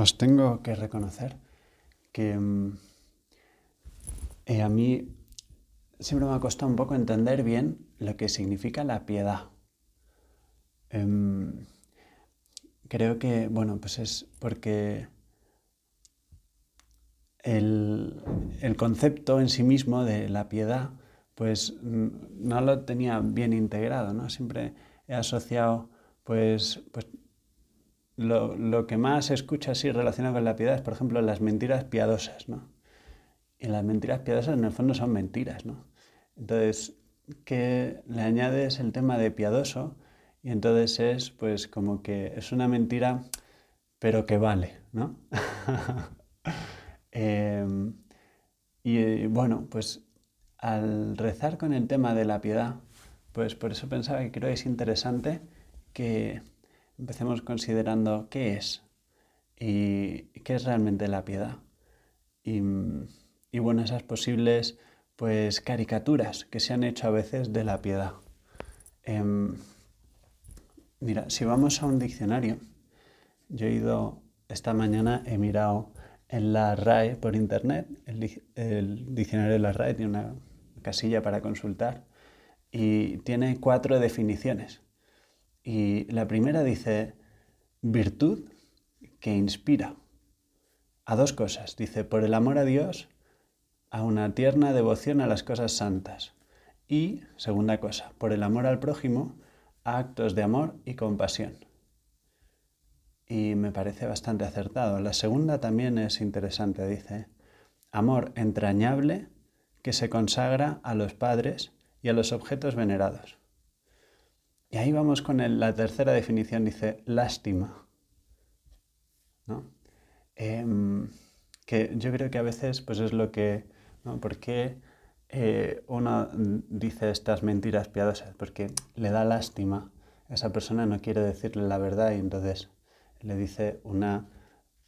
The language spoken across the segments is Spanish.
os tengo que reconocer que mm, eh, a mí siempre me ha costado un poco entender bien lo que significa la piedad. Em, creo que, bueno, pues es porque el, el, concepto en sí mismo de la piedad, pues no lo tenía bien integrado, ¿no? Siempre he asociado, pues, pues lo, lo, que más se escucha así relacionado con la piedad es, por ejemplo, las mentiras piadosas, ¿no? Y las mentiras piadosas en el fondo son mentiras, ¿no? Entonces, que le añades el tema de piadoso y entonces es pues como que es una mentira pero que vale, ¿no? Em, y bueno, pues al rezar con el tema de la piedad, pues por eso pensaba que creo que es interesante que empecemos considerando qué es y qué es realmente la piedad. Y, bueno, esas posibles pues caricaturas que se han hecho a veces de la piedad. Em, mira, si vamos a un diccionario, yo he ido esta mañana, he mirado en la RAE por internet, el diccionario de la RAE tiene una casilla para consultar y tiene cuatro definiciones. Y la primera dice virtud que inspira a dos cosas. Dice, por el amor a Dios a una tierna devoción a las cosas santas. Y, segunda cosa, por el amor al prójimo, a actos de amor y compasión. Y me parece bastante acertado. La segunda también es interesante, dice, amor entrañable que se consagra a los padres y a los objetos venerados. Y ahí vamos con la tercera definición, dice lástima. ¿no? Em, que yo creo que a veces pues es lo que ¿no? ¿Por qué eh, uno dice estas mentiras piadosas? Porque le da lástima. Esa persona no quiere decirle la verdad y entonces le dice una,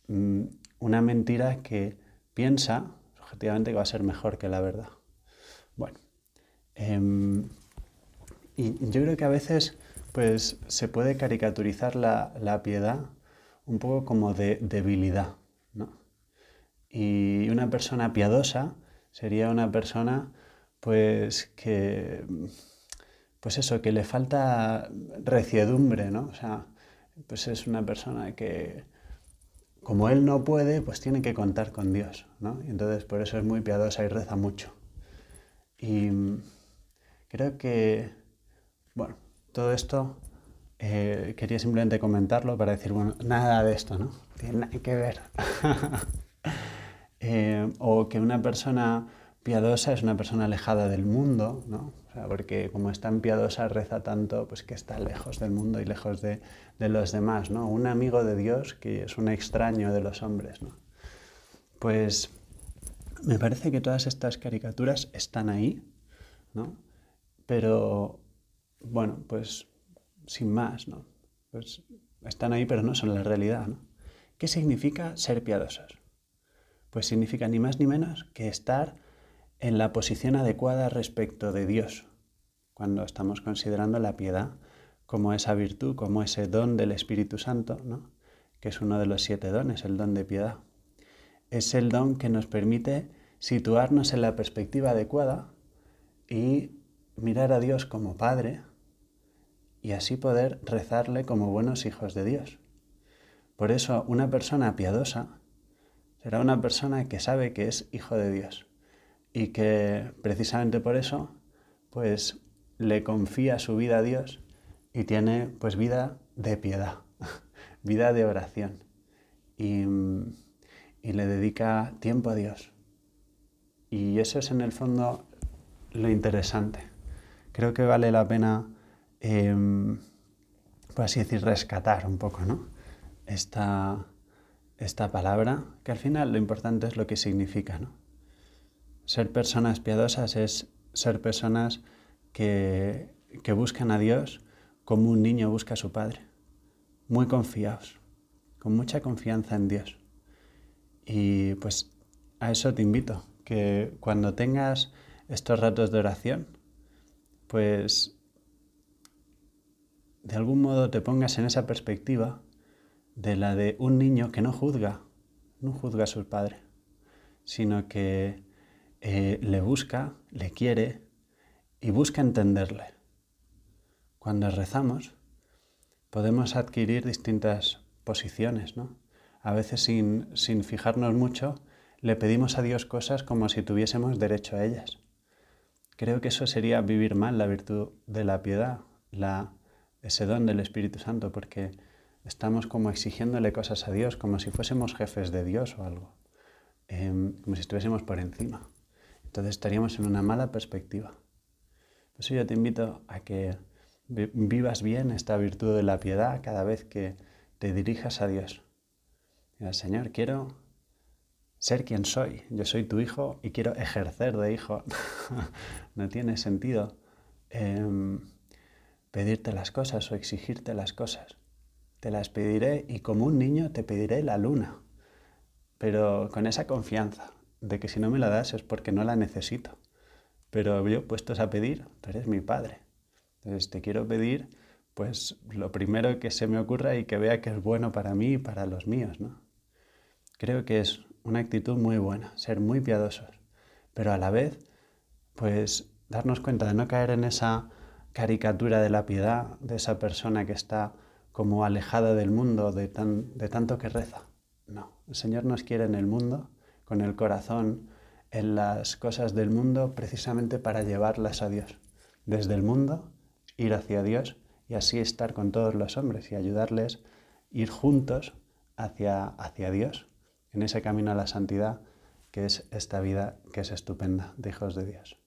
mm, una mentira que piensa objetivamente que va a ser mejor que la verdad. Bueno, em, y yo creo que a veces pues, se puede caricaturizar la, la piedad un poco como de debilidad. ¿no? Y una persona piadosa Sería una persona pues que pues eso, que le falta reciedumbre, ¿no? O sea, pues es una persona que como él no puede, pues tiene que contar con Dios, ¿no? Y entonces por eso es muy piadosa y reza mucho. Y creo que, bueno, todo esto eh, quería simplemente comentarlo para decir, bueno, nada de esto, ¿no? Tiene nada que ver. Eh, o que una persona piadosa es una persona alejada del mundo, ¿no? porque como es tan piadosa, reza tanto, pues que está lejos del mundo y lejos de, los demás, ¿no? Un amigo de Dios que es un extraño de los hombres, ¿no? Pues me parece que todas estas caricaturas están ahí, ¿no? Pero, bueno, pues sin más, ¿no? Pues están ahí, pero no son la realidad, ¿no? ¿Qué significa ser piadosos? Pues significa ni más ni menos que estar en la posición adecuada respecto de Dios, cuando estamos considerando la piedad como esa virtud, como ese don del Espíritu Santo, ¿no? que es uno de los siete dones, el don de piedad. Es el don que nos permite situarnos en la perspectiva adecuada y mirar a Dios como Padre y así poder rezarle como buenos hijos de Dios. Por eso una persona piadosa será una persona que sabe que es hijo de Dios y que precisamente por eso pues le confía su vida a Dios y tiene pues vida de piedad, vida de oración y, y, le dedica tiempo a Dios. Y eso es en el fondo lo interesante. Creo que vale la pena, eh, por así decir, rescatar un poco ¿no? esta, esta palabra, que al final lo importante es lo que significa. ¿no? Ser personas piadosas es ser personas que, que buscan a Dios como un niño busca a su padre, muy confiados, con mucha confianza en Dios. Y pues a eso te invito, que cuando tengas estos ratos de oración, pues de algún modo te pongas en esa perspectiva de la de un niño que no juzga, no juzga a su padre, sino que eh, le busca, le quiere y busca entenderle. Cuando rezamos, podemos adquirir distintas posiciones, ¿no? A veces sin, sin fijarnos mucho, le pedimos a Dios cosas como si tuviésemos derecho a ellas. Creo que eso sería vivir mal la virtud de la piedad, la, ese don del Espíritu Santo, porque estamos como exigiéndole cosas a Dios, como si fuésemos jefes de Dios o algo, em, como si estuviésemos por encima. Entonces estaríamos en una mala perspectiva. Por eso yo te invito a que vivas bien esta virtud de la piedad cada vez que te dirijas a Dios. Mira, Señor, quiero ser quien soy. Yo soy tu hijo y quiero ejercer de hijo. no tiene sentido em, pedirte las cosas o exigirte las cosas. Te las pediré y como un niño te pediré la luna, pero con esa confianza de que si no me la das es porque no la necesito. Pero yo puestos a pedir, tú eres mi padre. Entonces te quiero pedir pues lo primero que se me ocurra y que vea que es bueno para mí y para los míos, ¿no? Creo que es una actitud muy buena, ser muy piadosos, pero a la vez, pues darnos cuenta de no caer en esa caricatura de la piedad, de esa persona que está como alejada del mundo, de, tan, de tanto que reza. No, el Señor nos quiere en el mundo, con el corazón en las cosas del mundo, precisamente para llevarlas a Dios. Desde el mundo, ir hacia Dios y así estar con todos los hombres y ayudarles ir juntos hacia, hacia Dios en ese camino a la santidad que es esta vida que es estupenda de hijos de Dios.